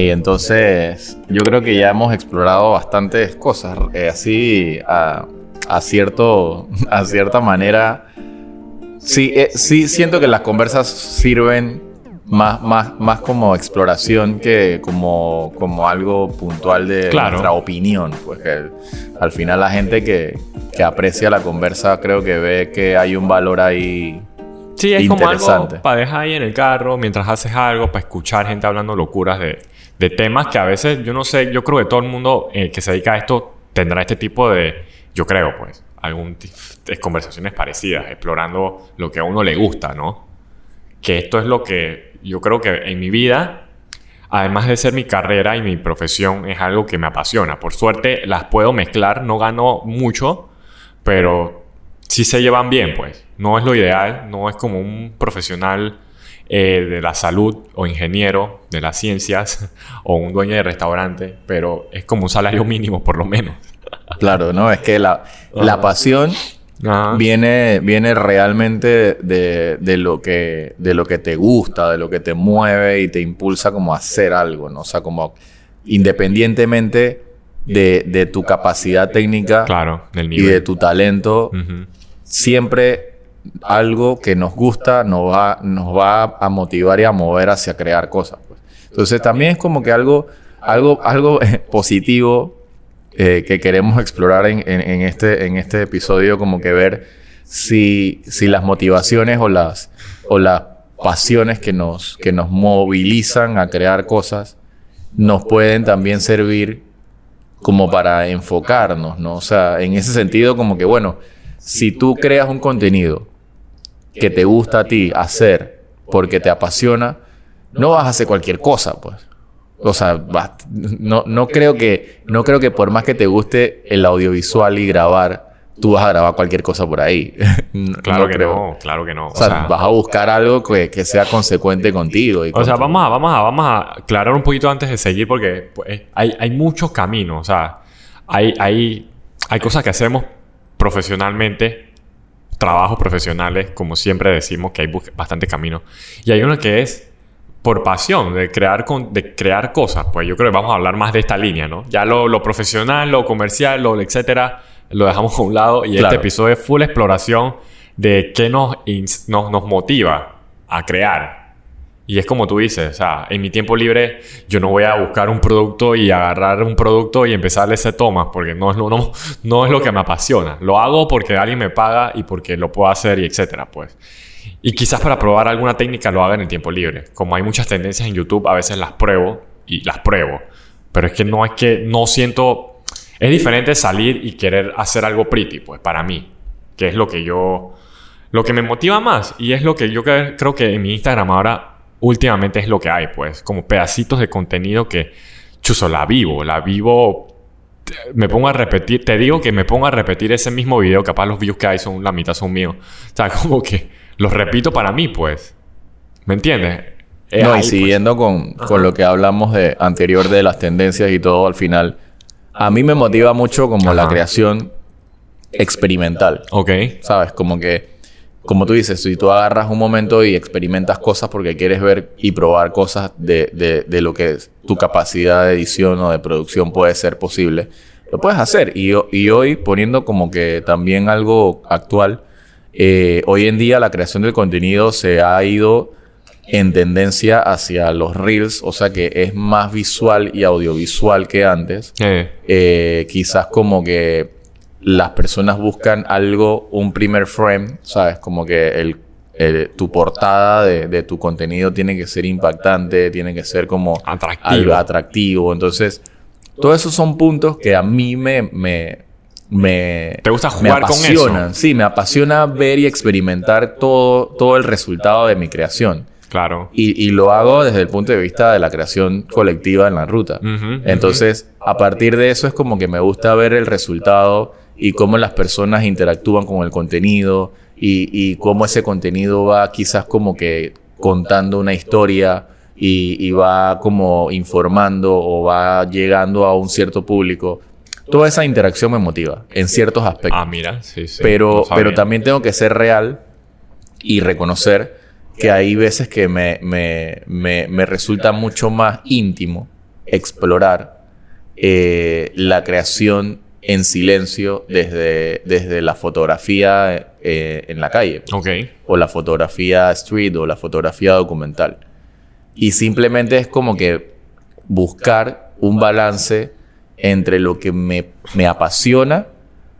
Y entonces, yo creo que ya hemos explorado bastantes cosas, eh, así a, a, cierto, a cierta manera. Sí, eh, sí siento que las conversas sirven más, más, más como exploración que como, como algo puntual de nuestra opinión. Pues al final la gente que, que aprecia la conversa creo que ve que hay un valor ahí Sí, es como algo para dejar ahí en el carro mientras haces algo, para escuchar gente hablando locuras de, de temas que a veces, yo no sé, yo creo que todo el mundo eh, que se dedica a esto tendrá este tipo de, yo creo, pues, algún de conversaciones parecidas, explorando lo que a uno le gusta, ¿no? Que esto es lo que yo creo que en mi vida, además de ser mi carrera y mi profesión, es algo que me apasiona. Por suerte las puedo mezclar, no gano mucho, pero sí se llevan bien, pues. No es lo ideal, no es como un profesional eh, de la salud o ingeniero de las ciencias o un dueño de restaurante, pero es como un salario mínimo por lo menos. Claro, ¿no? Es que la, la pasión viene, viene realmente de, de, lo que, de lo que te gusta, de lo que te mueve y te impulsa como a hacer algo, ¿no? O sea, como independientemente de, de tu capacidad técnica claro, y de tu talento, siempre algo que nos gusta nos va, nos va a motivar y a mover hacia crear cosas. Pues. Entonces también es como que algo, algo, algo positivo eh, que queremos explorar en, este, en este episodio, como que ver si, si las motivaciones o las, o las pasiones que nos, que nos movilizan a crear cosas nos pueden también servir como para enfocarnos, ¿no? O sea, en ese sentido como que, bueno, si tú creas un contenido que te gusta a ti hacer porque te apasiona, no vas a hacer cualquier cosa, pues. O sea, no, no, creo que, no creo que por más que te guste el audiovisual y grabar, tú vas a grabar cualquier cosa por ahí. claro que no, claro que no. O, sea, vas a buscar algo que, que sea consecuente contigo. o sea, vamos a, vamos, a, vamos a aclarar un poquito antes de seguir porque pues, hay, hay muchos caminos. O sea, hay, hay, hay cosas que hacemos profesionalmente trabajos profesionales, como siempre decimos que hay bastante camino. Y hay uno que es por pasión, de crear, con, de crear cosas. Pues yo creo que vamos a hablar más de esta línea, ¿no? Ya lo, lo profesional, lo comercial, lo etcétera, lo dejamos a un lado. Y este episodio es full exploración de qué nos, nos, nos motiva a crear. Y es como tú dices, o sea, en mi tiempo libre yo no voy a buscar un producto y agarrar un producto y empezarle ese toma, porque no es, lo, no, no es lo que me apasiona. Lo hago porque alguien me paga y porque lo puedo hacer y etcétera, pues. Y quizás para probar alguna técnica lo haga en el tiempo libre. Como hay muchas tendencias en YouTube, a veces las pruebo y las pruebo. Pero es que no es que no siento... Es diferente salir y querer hacer algo pretty, pues, para mí. Que es lo que yo... Lo que me motiva más. Y es lo que yo creo que en mi Instagram ahora últimamente es lo que hay, pues, como pedacitos de contenido que, chuzo, la vivo, la vivo, me pongo a repetir, te digo que me pongo a repetir ese mismo video, capaz los views que hay son, la mitad son míos, o sea, como que los repito para mí, pues, ¿me entiendes? no, y pues. siguiendo con, con lo que hablamos de anterior de las tendencias y todo al final, a mí me motiva mucho como la creación experimental. Ok. ¿Sabes? Como que como tú dices, si tú agarras un momento y experimentas cosas porque quieres ver y probar cosas de, de, de, lo que tu capacidad de edición o de producción puede ser posible, lo puedes hacer. Y, y hoy, poniendo como que también algo actual, eh, hoy en día la creación del contenido se ha ido en tendencia hacia los reels, o sea que es más visual y audiovisual que antes. Eh, quizás como que las personas buscan algo, un primer frame, ¿sabes? Como que el, tu portada de, tu contenido tiene que ser impactante, tiene que ser como atractivo. algo atractivo. Entonces, todos esos son puntos que a mí me... me, me ¿Te gusta jugar con eso? Sí, me apasiona ver y experimentar todo, todo el resultado de mi creación. Claro. Y, y, lo hago desde el punto de vista de la creación colectiva en la ruta. Entonces, a partir de eso es como que me gusta ver el resultado y cómo las personas interactúan con el contenido y, cómo ese contenido va quizás como que contando una historia y, va como informando o va llegando a un cierto público. Toda esa interacción me motiva en ciertos aspectos. Ah, mira, sí, sí. Pero, pero también tengo que ser real y reconocer que hay veces que me, me, me, me resulta mucho más íntimo explorar eh, la creación en silencio desde, desde la fotografía eh, en la calle. O la fotografía street o la fotografía documental. Y simplemente es como que buscar un balance entre lo que me, me apasiona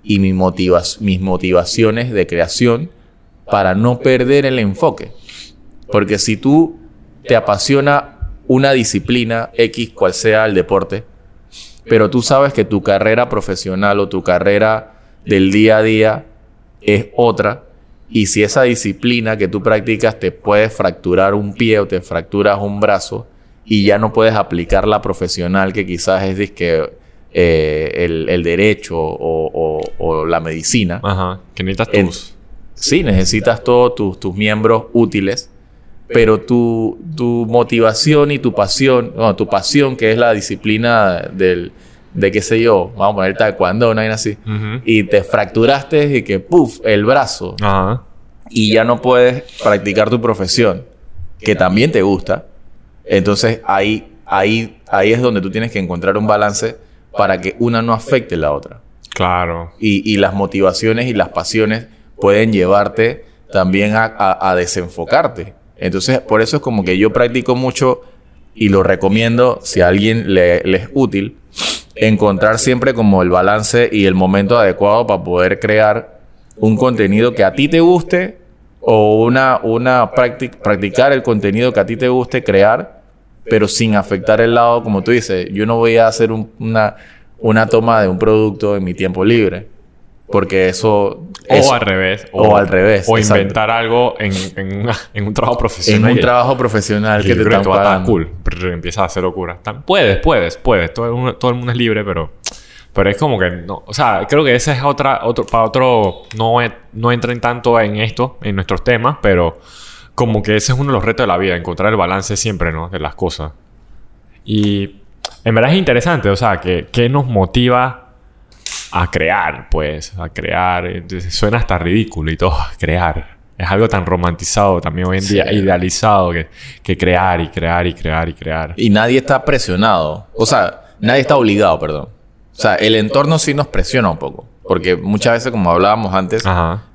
y mi motivas, mis motivaciones de creación para no perder el enfoque. Porque si tú te apasiona una disciplina X, cual sea el deporte, pero tú sabes que tu carrera profesional o tu carrera del día a día es otra, y si esa disciplina que tú practicas te puede fracturar un pie o te fracturas un brazo y ya no puedes aplicar la profesional que quizás es eh, el, derecho o, la medicina. Ajá, que necesitas tus... sí, necesitas todos tus, tus miembros útiles, pero tu, tu motivación y tu pasión, no, tu pasión que es la disciplina del, de qué sé yo, vamos a poner taekwondo, una vaina así, y te fracturaste y que, puff, el brazo, y ya no puedes practicar tu profesión, que también te gusta, entonces ahí, ahí, ahí es donde tú tienes que encontrar un balance para que una no afecte la otra. Claro. Y, y las motivaciones y las pasiones pueden llevarte también a, a, desenfocarte. Entonces, por eso es como que yo practico mucho y lo recomiendo si a alguien le, es útil, encontrar siempre como el balance y el momento adecuado para poder crear un contenido que a ti te guste o una, una practicar el contenido que a ti te guste crear pero sin afectar el lado, como tú dices, yo no voy a hacer una, una toma de un producto en mi tiempo libre. Porque eso... O al revés. O, al revés. O inventar algo en, en, en, un trabajo profesional. En un trabajo profesional que te están pagando. cool. Pero empiezas a hacer locura. Puedes, puedes, puedes. Todo el, mundo, todo el mundo es libre, pero... Pero es como que no... O sea, creo que ese es otra... Otro, para otro... No, no entren tanto en esto, en nuestros temas, pero como que ese es uno de los retos de la vida, encontrar el balance siempre, ¿no? De las cosas. Y en verdad es interesante, o sea, que, que nos motiva a crear, pues, a crear. Suena hasta ridículo y todo, crear. Es algo tan romantizado también hoy en día, idealizado, que, que crear y crear y crear y crear. Y nadie está presionado. O sea, nadie está obligado, perdón. O sea, el entorno sí nos presiona un poco. Porque muchas veces, como hablábamos antes,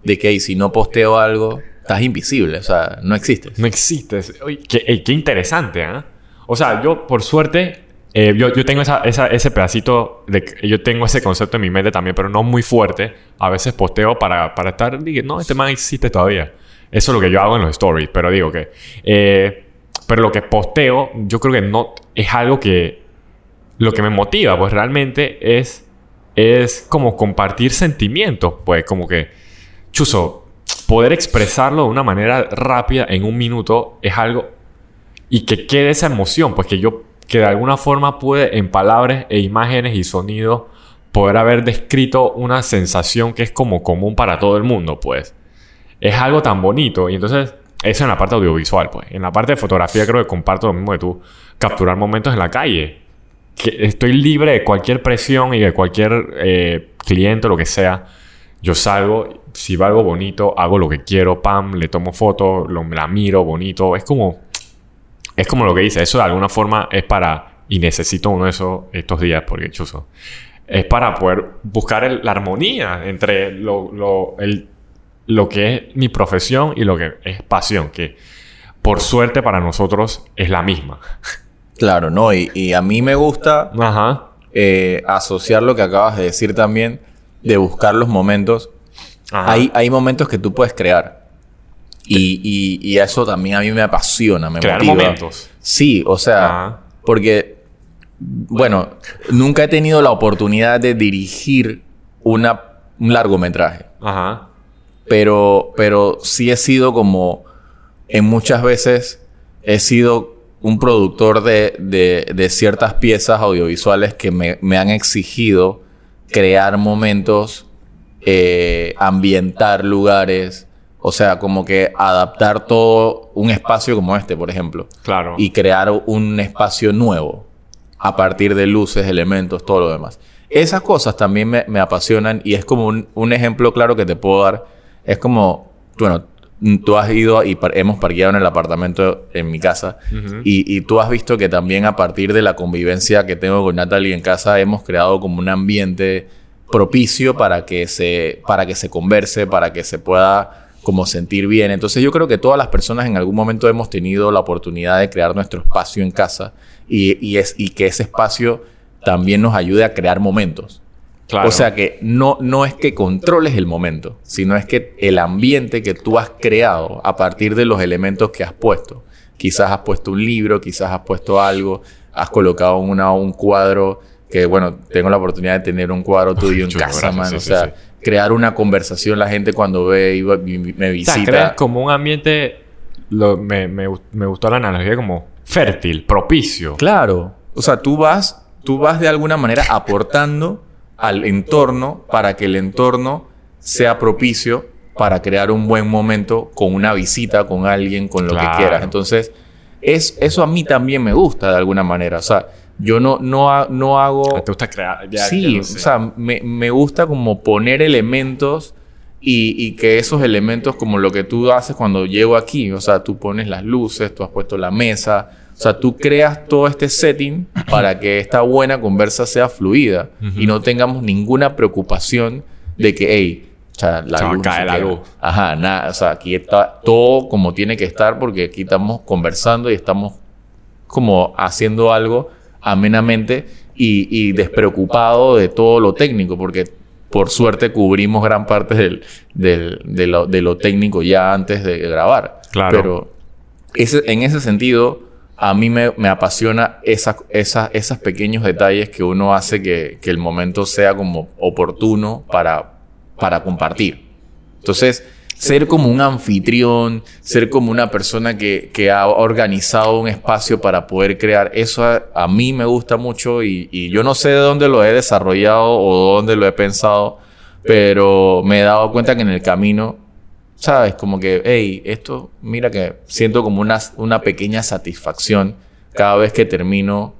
de que si no posteo algo, estás invisible, o sea, no existes. No existes. Oye, qué, qué interesante, ¿eh? O sea, yo por suerte, eh, yo, yo, tengo esa, esa, ese pedacito, de, yo tengo ese concepto en mi mente también, pero no muy fuerte. A veces posteo para, para estar, no, este man existe todavía. Eso es lo que yo hago en los stories, pero digo que... Eh, pero lo que posteo, yo creo que no es algo que... Lo que me motiva, pues realmente es... Es como compartir sentimientos, pues como que... Chuso, poder expresarlo de una manera rápida en un minuto es algo y que quede esa emoción, pues que yo que de alguna forma pude en palabras e imágenes y sonidos poder haber descrito una sensación que es como común para todo el mundo, pues. Es algo tan bonito y entonces eso en la parte audiovisual, pues. En la parte de fotografía creo que comparto lo mismo de tú, capturar momentos en la calle. Que estoy libre de cualquier presión y de cualquier eh, cliente o lo que sea. Yo salgo si va algo bonito, hago lo que quiero, pam, le tomo foto, lo, la miro bonito. Es como. Es como lo que dice. Eso de alguna forma es para. Y necesito uno de esos estos días, porque chuzo. Es para poder buscar la armonía entre lo, lo, el, lo que es mi profesión y lo que es pasión. Que por suerte para nosotros es la misma. Claro, no. Y, y a mí me gusta eh, asociar lo que acabas de decir también, de buscar los momentos hay, hay momentos que tú puedes crear. Y, y, y, eso también a mí me apasiona, me crear momentos. Sí, o sea, porque, bueno, nunca he tenido la oportunidad de dirigir una, un largometraje. Ajá. Pero, pero sí he sido como, en muchas veces, he sido un productor de, de, de ciertas piezas audiovisuales que me, me han exigido crear momentos eh, ambientar lugares, o sea, como que adaptar todo un espacio como este, por ejemplo. Claro. Y crear un espacio nuevo a partir de luces, elementos, todo lo demás. Esas cosas también me, apasionan y es como un, ejemplo claro que te puedo dar. Es como, bueno, tú has ido y hemos parqueado en el apartamento en mi casa y, y, tú has visto que también a partir de la convivencia que tengo con Natalie en casa hemos creado como un ambiente propicio para que se, para que se converse, para que se pueda como sentir bien. Entonces yo creo que todas las personas en algún momento hemos tenido la oportunidad de crear nuestro espacio en casa y, y es, y que ese espacio también nos ayude a crear momentos. O sea que no, no es que controles el momento, sino es que el ambiente que tú has creado a partir de los elementos que has puesto. Quizás has puesto un libro, quizás has puesto algo, has colocado una, un cuadro, que bueno, tengo la oportunidad de tener un cuadro tuyo en casa, man. o sea, crear una conversación, la gente cuando ve y me visita. como un ambiente, me, me, me gustó la analogía como fértil, propicio. Claro. O sea, tú vas, tú vas de alguna manera aportando al entorno para que el entorno sea propicio para crear un buen momento con una visita, con alguien, con lo que quieras. Entonces, es, eso a mí también me gusta de alguna manera. O sea, yo no, no, no hago... ¿Te gusta crear? sí, o sea, me, me, gusta como poner elementos y, y, que esos elementos, como lo que tú haces cuando llego aquí, o sea, tú pones las luces, tú has puesto la mesa, o sea, tú creas todo este setting para que esta buena conversa sea fluida y no tengamos ninguna preocupación de que, hey, o sea, la luz. Cae la luz. Ajá, nada. O sea, aquí está todo como tiene que estar porque aquí estamos conversando y estamos como haciendo algo amenamente y, despreocupado de todo lo técnico porque por suerte cubrimos gran parte del, de, lo, de, lo, técnico ya antes de grabar. Claro. Pero ese, en ese sentido a mí me, apasiona esa, esos pequeños detalles que uno hace que, el momento sea como oportuno para, para compartir. Entonces, ser como un anfitrión, ser como una persona que, ha organizado un espacio para poder crear, eso a, mí me gusta mucho y, y, yo no sé de dónde lo he desarrollado o dónde lo he pensado, pero me he dado cuenta que en el camino ¿sabes? Como que, hey, esto, mira que siento como una, una pequeña satisfacción cada vez que termino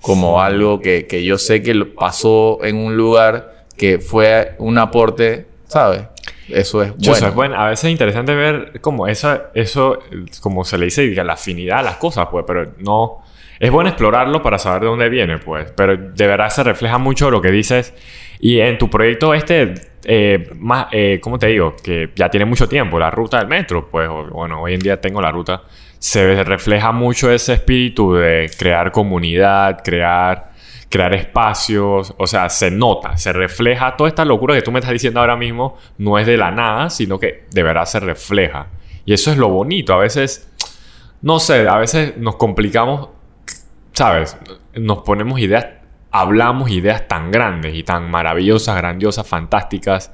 como algo que, que, yo sé que pasó en un lugar que fue un aporte, ¿sabes? Eso es bueno. bueno. A veces es interesante ver como esa, eso, como se le dice, la afinidad a las cosas, pues, pero no... Es bueno explorarlo para saber de dónde viene, pues, pero de verdad se refleja mucho lo que dices. Y en tu proyecto este eh, más, eh, ¿cómo te digo? Que ya tiene mucho tiempo, la ruta del metro, pues bueno, hoy en día tengo la ruta, se refleja mucho ese espíritu de crear comunidad, crear, crear espacios, o sea, se nota, se refleja toda esta locura que tú me estás diciendo ahora mismo, no es de la nada, sino que de verdad se refleja. Y eso es lo bonito, a veces, no sé, a veces nos complicamos, ¿sabes? Nos ponemos ideas hablamos ideas tan grandes y tan maravillosas, grandiosas, fantásticas.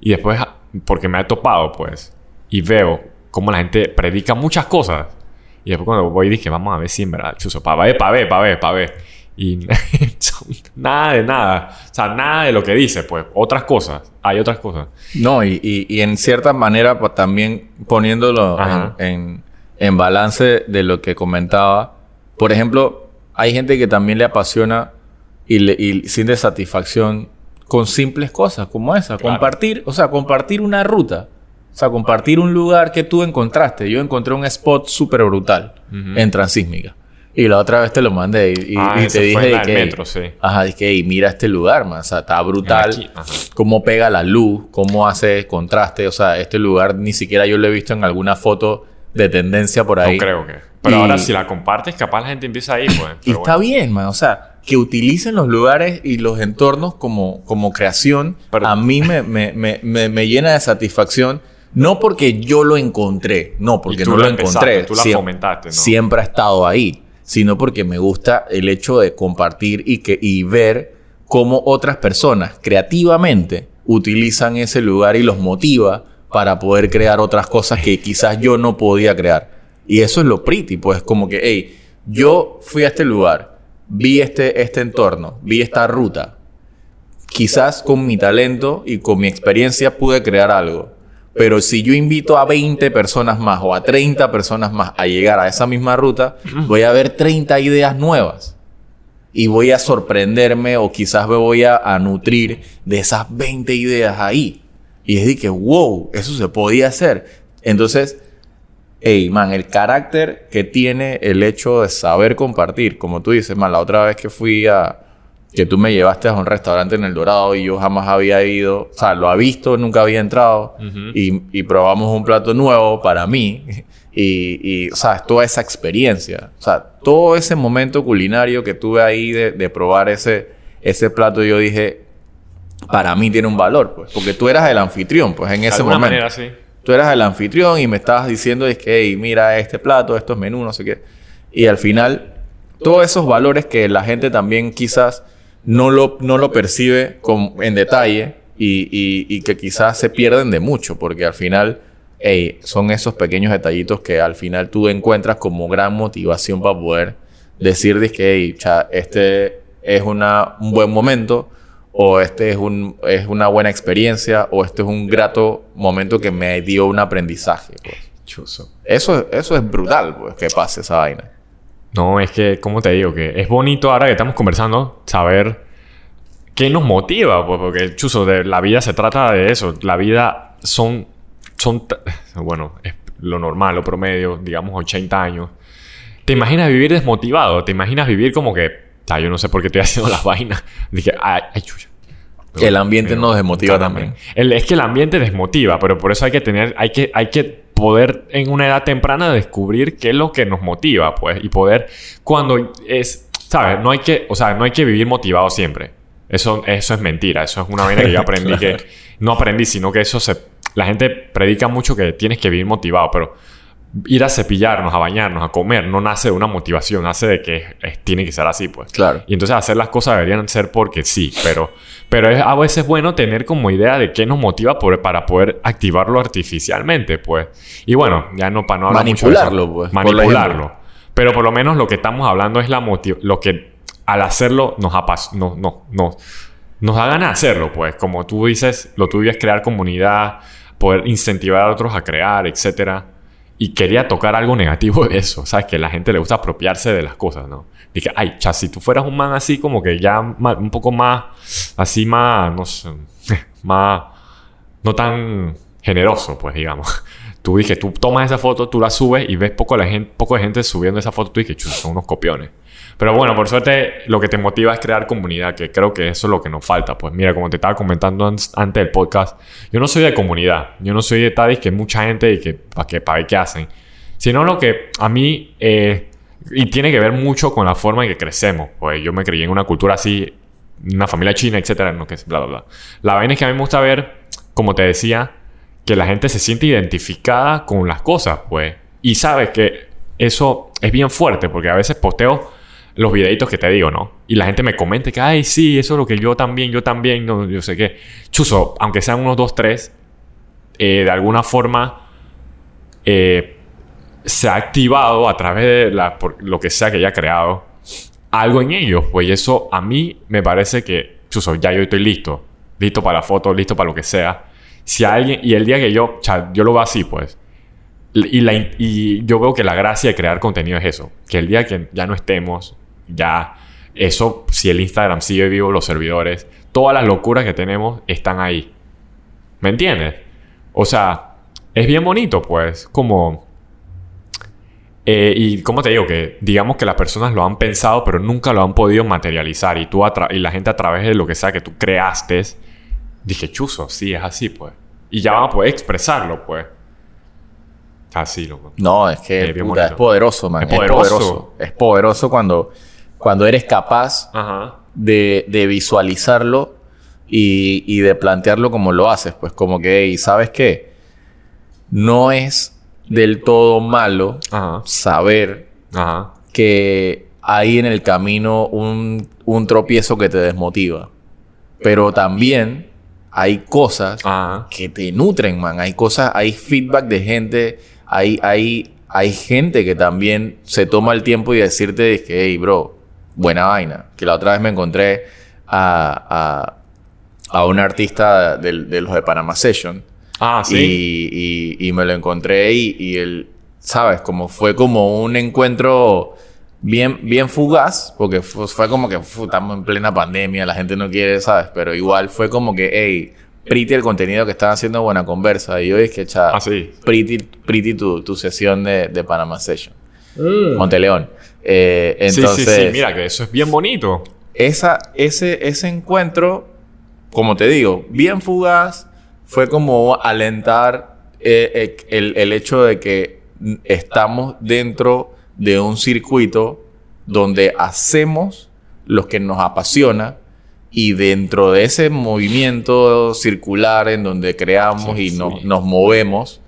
Y después, porque me he topado, pues, y veo cómo la gente predica muchas cosas. Y después cuando voy dije, vamos a ver si en verdad, chuso, para ver, para ver, para ver, para ver. Y nada de nada. O sea, nada de lo que dice, pues. Otras cosas. Hay otras cosas. No, y, y, en cierta manera, pues también poniéndolo en, en, balance de lo que comentaba. Por ejemplo, hay gente que también le apasiona y, siente satisfacción con simples cosas como esa. Compartir, o sea, compartir una ruta. O sea, compartir un lugar que tú encontraste. Yo encontré un spot súper brutal en Transísmica. Y la otra vez te lo mandé y, ah, te dije que, metro, sí. ajá, que mira este lugar, man, o sea, está brutal. Cómo pega la luz, cómo hace contraste, o sea, este lugar ni siquiera yo lo he visto en alguna foto de tendencia por ahí. No creo que. Pero ahora si la compartes, capaz la gente empieza a ir, pues. Y está bien, man, o sea, que utilicen los lugares y los entornos como, como creación, a mí me, me, me, me, llena de satisfacción. No porque yo lo encontré, no, porque no lo, encontré. Tú la siempre, fomentaste, ¿no? Siempre ha estado ahí, sino porque me gusta el hecho de compartir y, que, y ver cómo otras personas creativamente utilizan ese lugar y los motiva para poder crear otras cosas que quizás yo no podía crear. Y eso es lo pretty, pues como que, hey, yo fui a este lugar, vi este, este entorno, vi esta ruta. Quizás con mi talento y con mi experiencia pude crear algo. Pero si yo invito a 20 personas más o a 30 personas más a llegar a esa misma ruta, voy a ver 30 ideas nuevas. Y voy a sorprenderme o quizás me voy a, nutrir de esas 20 ideas ahí. Y es de que, wow, eso se podía hacer. Entonces, hey, man, el carácter que tiene el hecho de saber compartir, como tú dices, man, la otra vez que fui a, que tú me llevaste a un restaurante en El Dorado y yo jamás había ido, o sea, lo ha visto, nunca había entrado y, y, probamos un plato nuevo para mí y, y, o sea, toda esa experiencia, o sea, todo ese momento culinario que tuve ahí de, de probar ese, ese plato, yo dije, para mí tiene un valor, pues, porque tú eras el anfitrión, pues, en ese momento. Manera, sí. Tú eras el anfitrión y me estabas diciendo, es que, hey, mira este plato, estos menús, no sé qué. Y al final, todos esos valores que la gente también quizás no lo, no lo percibe con, en detalle y, y, y, que quizás se pierden de mucho, porque al final, hey, son esos pequeños detallitos que al final tú encuentras como gran motivación para poder decir que, hey, cha, este es una, un buen momento o este es, un, es una buena experiencia, o este es un grato momento que me dio un aprendizaje. Pues. Eso, eso es brutal, pues, que pase esa vaina. No, es que, como te digo, que es bonito ahora que estamos conversando, saber qué nos motiva, pues, porque, chuso, de la vida se trata de eso. La vida son, son, bueno, es lo normal, lo promedio, digamos 80 años. ¿Te imaginas vivir desmotivado? ¿Te imaginas vivir como que yo no sé por qué estoy haciendo las vainas. Dije, ay, ay chucha. el ambiente nos desmotiva también. es que el ambiente desmotiva, pero por eso hay que tener, hay que, hay que poder en una edad temprana descubrir qué es lo que nos motiva, pues, y poder cuando es, ¿sabes? No hay que, o sea, no hay que vivir motivado siempre. Eso, eso es mentira. Eso es una vaina que yo aprendí que no aprendí, sino que eso se, la gente predica mucho que tienes que vivir motivado, pero ir a cepillarnos, a bañarnos, a comer, no nace de una motivación, nace de que tiene que ser así, pues. Claro. Y entonces hacer las cosas deberían ser porque sí, pero, pero es a veces bueno tener como idea de qué nos motiva para poder activarlo artificialmente, pues. Y bueno, ya no para no hablar Manipularlo, pues. Manipularlo. pero por lo menos lo que estamos hablando es la lo que al hacerlo nos, no, no, no, nos da ganas de hacerlo, pues. Como tú dices, lo tuyo es crear comunidad, poder incentivar a otros a crear, etcétera y quería tocar algo negativo de eso, ¿sabes? Que la gente le gusta apropiarse de las cosas, ¿no? Dije, ay, cha, si tú fueras un man así como que ya un poco más, así más, no sé, más, no tan generoso, pues digamos. Tú dije, tú tomas esa foto, tú la subes y ves poco, la gente, de gente subiendo esa foto, tú dices, son unos copiones. Pero bueno, por suerte lo que te motiva es crear comunidad, que creo que eso es lo que nos falta. Pues mira, como te estaba comentando antes del podcast, yo no soy de comunidad, yo no soy de Tadis que mucha gente y que para que para ver qué hacen, sino lo que a mí eh, y tiene que ver mucho con la forma en que crecemos. Pues yo me crié en una cultura así, una familia china, etcétera, no que bla bla bla. La vaina es que a mí me gusta ver, como te decía, que la gente se siente identificada con las cosas, pues, y sabes que eso es bien fuerte porque a veces posteo los videitos que te digo, ¿no? Y la gente me comenta que, ay, sí, eso es lo que yo también, yo también, no, yo sé qué. Chuso, aunque sean unos dos, tres, eh, de alguna forma eh, se ha activado a través de lo que sea que haya creado algo en ellos. Pues eso a mí me parece que, chuso, ya yo estoy listo. Listo para la foto, listo para lo que sea. Si alguien, y el día que yo, yo lo veo así, pues. Y, y yo veo que la gracia de crear contenido es eso. Que el día que ya no estemos, ya eso, si el Instagram sigue vivo, los servidores, todas las locuras que tenemos están ahí. ¿Me entiendes? O sea, es bien bonito, pues, como... Eh, y como te digo, que digamos que las personas lo han pensado, pero nunca lo han podido materializar. Y, tú y la gente a través de lo que sea que tú creaste, dije, chuzo, sí, es así, pues. Y ya van a poder expresarlo, pues. Así, loco. No, es que es, poderoso, man. Es poderoso. Es poderoso cuando cuando eres capaz de, visualizarlo y, de plantearlo como lo haces, pues como que, y sabes qué, no es del todo malo saber que hay en el camino un, tropiezo que te desmotiva, pero también hay cosas que te nutren, man, hay cosas, hay feedback de gente, hay, hay, hay gente que también se toma el tiempo y decirte que, hey, bro, buena vaina. Que la otra vez me encontré a, a, a un artista de, de, los de Panama Session. Ah, sí. Y, y, y me lo encontré y, y él, ¿sabes? Como fue como un encuentro bien, bien fugaz, porque fue, como que estamos en plena pandemia, la gente no quiere, ¿sabes? Pero igual fue como que, hey, pretty el contenido que están haciendo Buena Conversa. Y yo dije, cha, Ah, sí. pretty, pretty tu, tu sesión de, de Panama Session. Mm. Monteleón. Eh, Sí, entonces, sí, sí. Mira que eso es bien bonito. esa, ese, ese encuentro, como te digo, bien fugaz, fue como alentar eh, eh, el, el hecho de que estamos dentro de un circuito donde hacemos lo que nos apasiona y dentro de ese movimiento circular en donde creamos Sí, y nos, sí. nos movemos,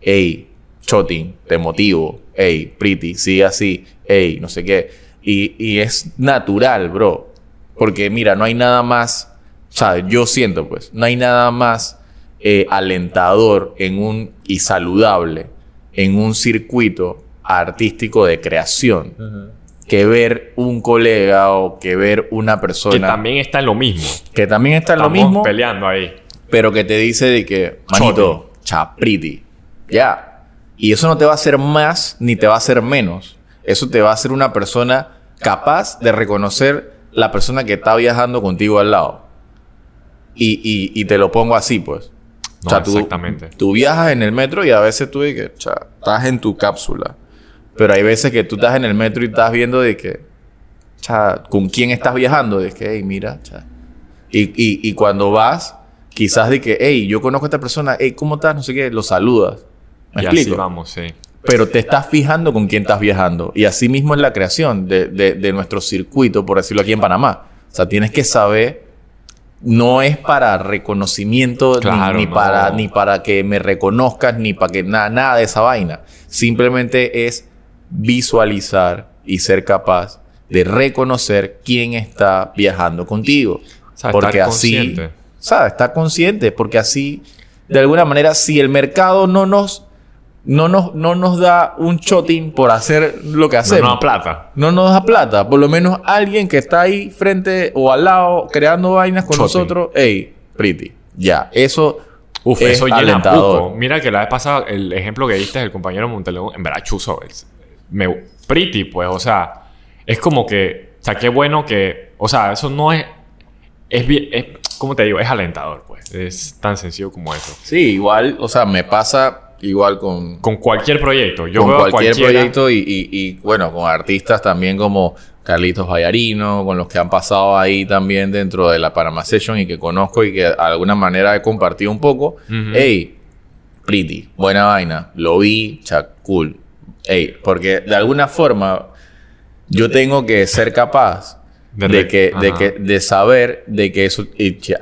hey, Chotin, te motivo, hey, Pretty, sigue así, hey, no sé qué. Y, y es natural, bro. Porque mira, no hay nada más, ¿sabes? Yo siento, pues, no hay nada más eh, alentador en un, y saludable en un circuito artístico de creación que ver un colega o que ver una persona Que también está en lo mismo. que también está en lo mismo, peleando ahí. pero que te dice de que, manito, chapriti, ya. Y eso no te va a hacer más ni te va a hacer menos. Eso te va a hacer una persona capaz de reconocer la persona que está viajando contigo al lado. Y, y- y te lo pongo así, pues. No, exactamente. Tú viajas en el metro y a veces tú de que, cha, estás en tu cápsula. Pero hay veces que tú estás en el metro y estás viendo de que, cha, ¿con quién estás viajando? De que, hey, mira. Y, y, y cuando vas, quizás de que, hey, yo conozco a esta persona, hey, ¿cómo estás? No sé qué, lo saludas. ¿Me y explico? así vamos, sí. Pero te estás fijando con quién estás viajando. Y así mismo es la creación de, de- de nuestro circuito, por decirlo aquí en Panamá. O sea, tienes que saber, no es para reconocimiento, ni- Claro, ni, no. para, ni para que me reconozcas, ni para que nada, nada de esa vaina. Simplemente es visualizar y ser capaz de reconocer quién está viajando contigo. O sea, porque estar así, consciente. ¿sabes? Estar consciente, porque así, de alguna manera, si el mercado no nos, no nos, no nos da un choting por hacer lo que No, hacemos, no, plata. no nos da plata, por lo menos alguien que está ahí frente o al lado creando vainas con nosotros, hey, pretty, ya, eso Uf, es eso llena. Mira que la vez pasada, el ejemplo que diste del compañero Monteleón, en verdad, chuzo. es- Me, pretty, pues, o sea, es como que, o sea, qué bueno que, o sea, eso no es, es bien, es, ¿cómo te digo? Es alentador, pues. Es tan sencillo como eso. Sí, igual, o sea, me pasa igual con, Con cualquier proyecto. Yo con veo cualquier cualquiera- proyecto y, y- y, bueno, con artistas también como Carlitos Vallarino, con los que han pasado ahí también dentro de la Panama Session y que conozco y que de alguna manera he compartido un poco. Ujú. Hey, pretty, buena vaina, lo vi, cha, cool. Hey, porque de alguna forma yo tengo que ser capaz De que, de que de saber de que eso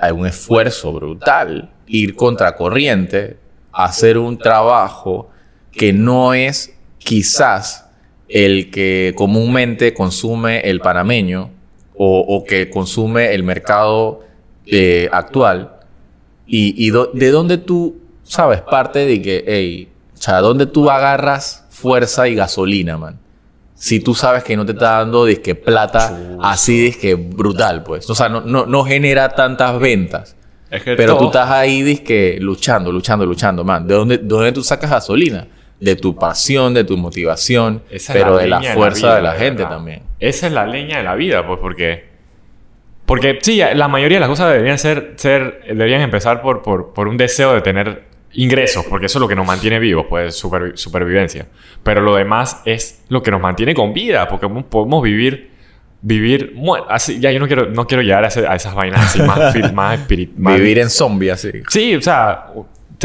hay un esfuerzo brutal ir contracorriente hacer un trabajo que no es quizás el que comúnmente consume el panameño o, o que consume el mercado eh, actual y, y do- de dónde tú sabes parte de que hey, o sea, dónde tú agarras fuerza y gasolina man si tú sabes que no te está dando disque plata así disque brutal, pues. O sea, no, no, no genera tantas ventas. Es que Pero tú estás ahí disque luchando, luchando, luchando, man. ¿De dónde, de dónde tú sacas gasolina? De tu pasión, de tu motivación, Esa pero la de la fuerza vida, de la gente verdad. también. Esa es la leña de la vida, pues, porque. Porque sí, la mayoría de las cosas deberían ser. ser deberían empezar por, por, por un deseo de tener ingresos, porque eso es lo que nos mantiene vivos, pues, supervi- supervivencia. Pero lo demás es lo que nos mantiene con vida, porque mo- podemos vivir. Vivir. mu- Así, ya yo no quiero, no quiero llegar a, ese- a esas vainas así más, más espirit- más- Vivir en zombie así. Sí, o sea,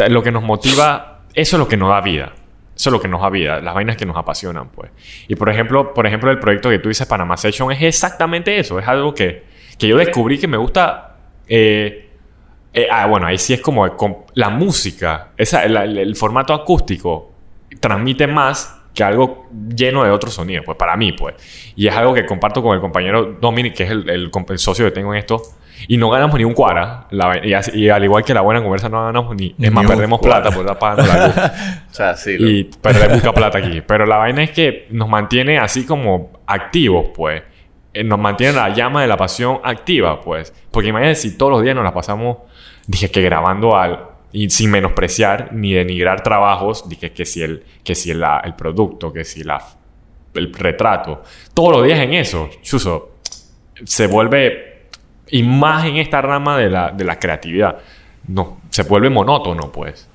lo que nos motiva, eso es lo que nos da vida. Eso es lo que nos da vida, las vainas que nos apasionan, pues. Y por ejemplo, por ejemplo, el proyecto que tú dices, Panama Session, es exactamente eso. Es algo que, que yo descubrí que me gusta. eh, eh, ah, bueno, ahí sí es como con- la música, esa, el formato acústico transmite más que algo lleno de otros sonidos, pues para mí, pues. Y es algo que comparto con el compañero Dominic, que es el, el comp- el socio que tengo en esto. Y no ganamos ni un cuara. La y, así- y al igual que la buena conversa, no ganamos ni. Es más, perdemos plata por estar pagando la luz. O sea, sí. lo- y perder mucha plata aquí. Pero la vaina es que nos mantiene así como activos, pues. Eh, Nos mantiene la llama de la pasión activa, pues. Porque imagínate si todos los días nos la pasamos, dije que grabando al. Y sin menospreciar ni denigrar trabajos, dije que si el, que si el, el producto, que si la, el retrato. Todos los días en eso, Chuso, se vuelve. Y más en esta rama de la, de la creatividad. no, se vuelve monótono, pues.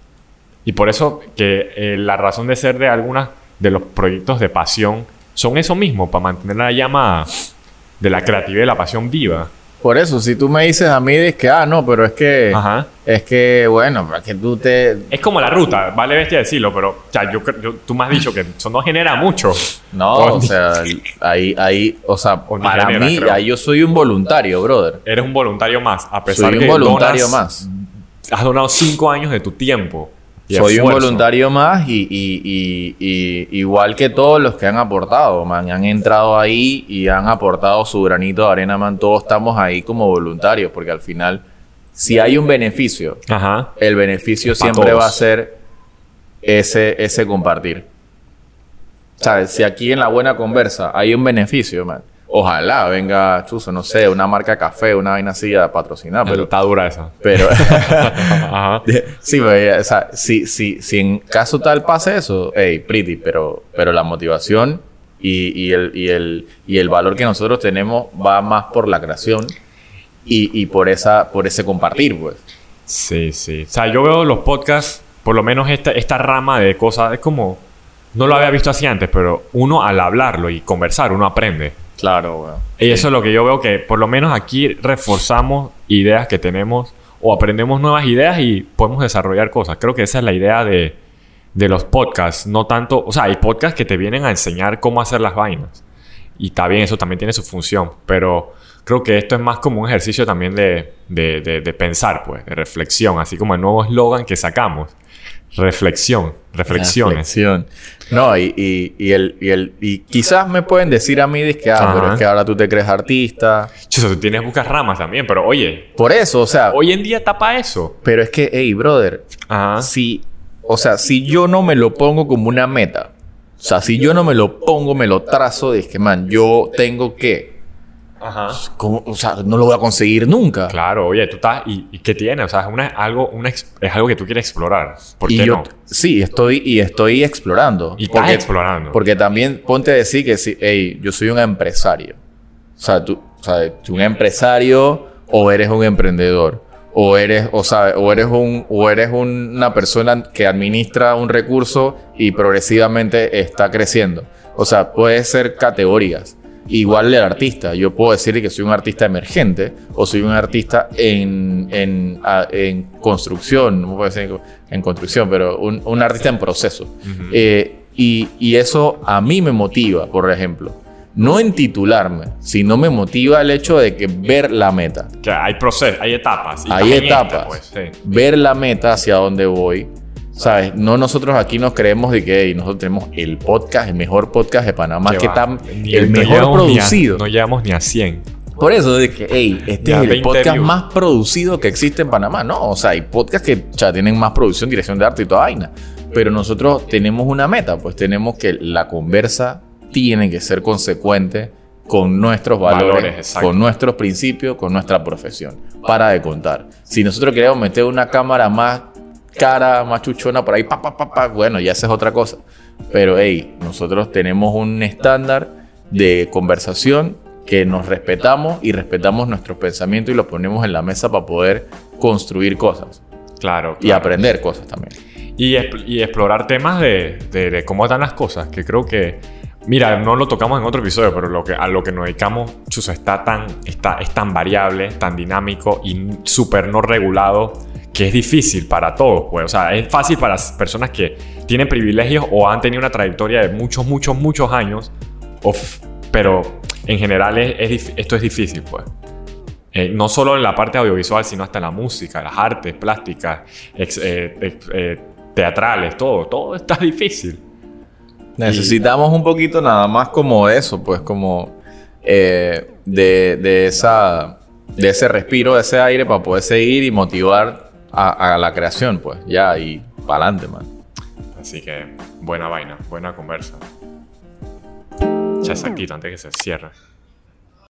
Y por eso que eh, la razón de ser de algunas de los proyectos de pasión son eso mismo, para mantener la llama de la creatividad y la pasión viva. Por eso, si tú me dices a mí, es que, ah, no, pero es que, Ajá. es que, bueno, para que tú te... Es como la ruta, vale bestia decirlo, pero o sea, yo, yo- tú me has dicho que eso no genera mucho. No, O sea, ahí, ahí, o sea, O para genera, mí, creo. ahí yo soy un voluntario, brother. Eres un voluntario más, a pesar Soy un que voluntario donas- más. Has donado cinco años de tu tiempo. Soy un voluntario más y, y- y- y- igual que todos los que han aportado, man, han entrado ahí y han aportado su granito de arena, man, todos estamos ahí como voluntarios, porque al final, si hay un beneficio, Ajá. el beneficio siempre todos. va a ser ese, ese compartir. ¿Sabes? Si aquí en la buena conversa hay un beneficio, man, ojalá venga, chuzo, no sé, una marca de café, una vaina así a patrocinar, Pero pero... está dura esa. pero Ajá. Sí, pero, o sea, si, si, si en caso tal pase eso, hey, pretty, pero, pero la motivación y, y el, y, el, y el valor que nosotros tenemos va más por la creación y, y por, esa, por ese compartir, pues. Sí, sí. O sea, yo veo los podcasts, por lo menos esta, esta rama de cosas, es como. No lo había visto así antes, pero uno al hablarlo y conversar, uno aprende. Claro, weón. Y eso es lo que yo veo que por lo menos aquí reforzamos ideas que tenemos o aprendemos nuevas ideas y podemos desarrollar cosas. Creo que esa es la idea de, de los podcasts. No tanto, o sea, hay podcasts que te vienen a enseñar cómo hacer las vainas. Y está bien, eso también tiene su función. Pero creo que esto es más como un ejercicio también de, de, de- de pensar, pues, de reflexión. Así como el nuevo eslogan que sacamos. Reflexión, reflexiones. Reflexión. No, y, y, y, el, y, el, y quizás me pueden decir a mí, que, ah, pero es que ahora tú te crees artista. Chuzo, tú tienes buscas ramas también, pero oye, Por eso, o sea, hoy en día tapa eso. pero es que, hey, brother, Ajá. si, o sea, si yo no me lo pongo como una meta, o sea, si yo no me lo pongo, me lo trazo, de que, man, yo tengo que, Ajá. ¿cómo? o sea, no lo voy a conseguir nunca. Claro, oye, tú estás. ¿Y, y qué tiene? O sea, es, una, algo, una, es algo que tú quieres explorar. ¿Por y qué yo, no? sí, estoy, y estoy explorando. Y estás explorando. Porque también ponte a decir que, sí, hey, yo soy un empresario. O sea, tú, o sea, tú un empresario o eres un emprendedor. O eres, o, sea, o eres, un, o eres un- una persona que administra un recurso y progresivamente está creciendo. O sea, puede ser categorías. Igual el artista. Yo puedo decir que soy un artista emergente o soy un artista en, en, en construcción. No puedo decir en construcción, pero un, un artista en proceso. Eh, y, y eso a mí me motiva, por ejemplo. No en titularme, sino me motiva el hecho de que ver la meta. Que hay procesos, hay etapas. Hay en esta, etapas. pues, sí. Ver la meta hacia dónde voy. ¿Sabes? No nosotros aquí nos creemos de que "Ey, nosotros tenemos el podcast, el mejor podcast de Panamá, Que que ni- el no mejor a- producido. no llegamos ni a 100. Por eso, de que, hey, este Ya es el 20 podcast views. más producido que existe en Panamá. No, o sea, hay podcasts que ya tienen más producción, dirección de arte y toda vaina. Pero nosotros tenemos una meta, pues tenemos que la conversa tiene que ser consecuente con nuestros valores, Valores, con nuestros principios, con nuestra profesión. Para de contar. Si nosotros queremos meter una cámara más cara, más chuchona por ahí, pa, pa, pa, pa, bueno, ya esa es otra cosa. Pero, hey, nosotros tenemos un estándar de conversación que nos respetamos y respetamos nuestros pensamientos y los ponemos en la mesa para poder construir cosas Claro. y claro. aprender cosas también. Y, y explorar temas de, de- de cómo están las cosas, que creo que, mira, no lo tocamos en otro episodio, pero lo que, a lo que nos dedicamos, chuzo, está tan, está, es tan variable, tan dinámico y súper no regulado, que es difícil para todos, pues. O sea, es fácil para las personas que tienen privilegios o han tenido una trayectoria de muchos, muchos, muchos años, o f- pero en general es, es esto es difícil, pues. Eh, no solo en la parte audiovisual, sino hasta en la música, las artes, plásticas, ex- eh, ex- eh, teatrales, todo, todo está difícil. Necesitamos un poquito nada más como eso, pues como eh, de, de esa, de ese respiro, de ese aire para poder seguir y motivar a, a la creación, pues ya y para adelante, man. Así que buena vaina, buena conversa. Ya exactito antes que se cierre.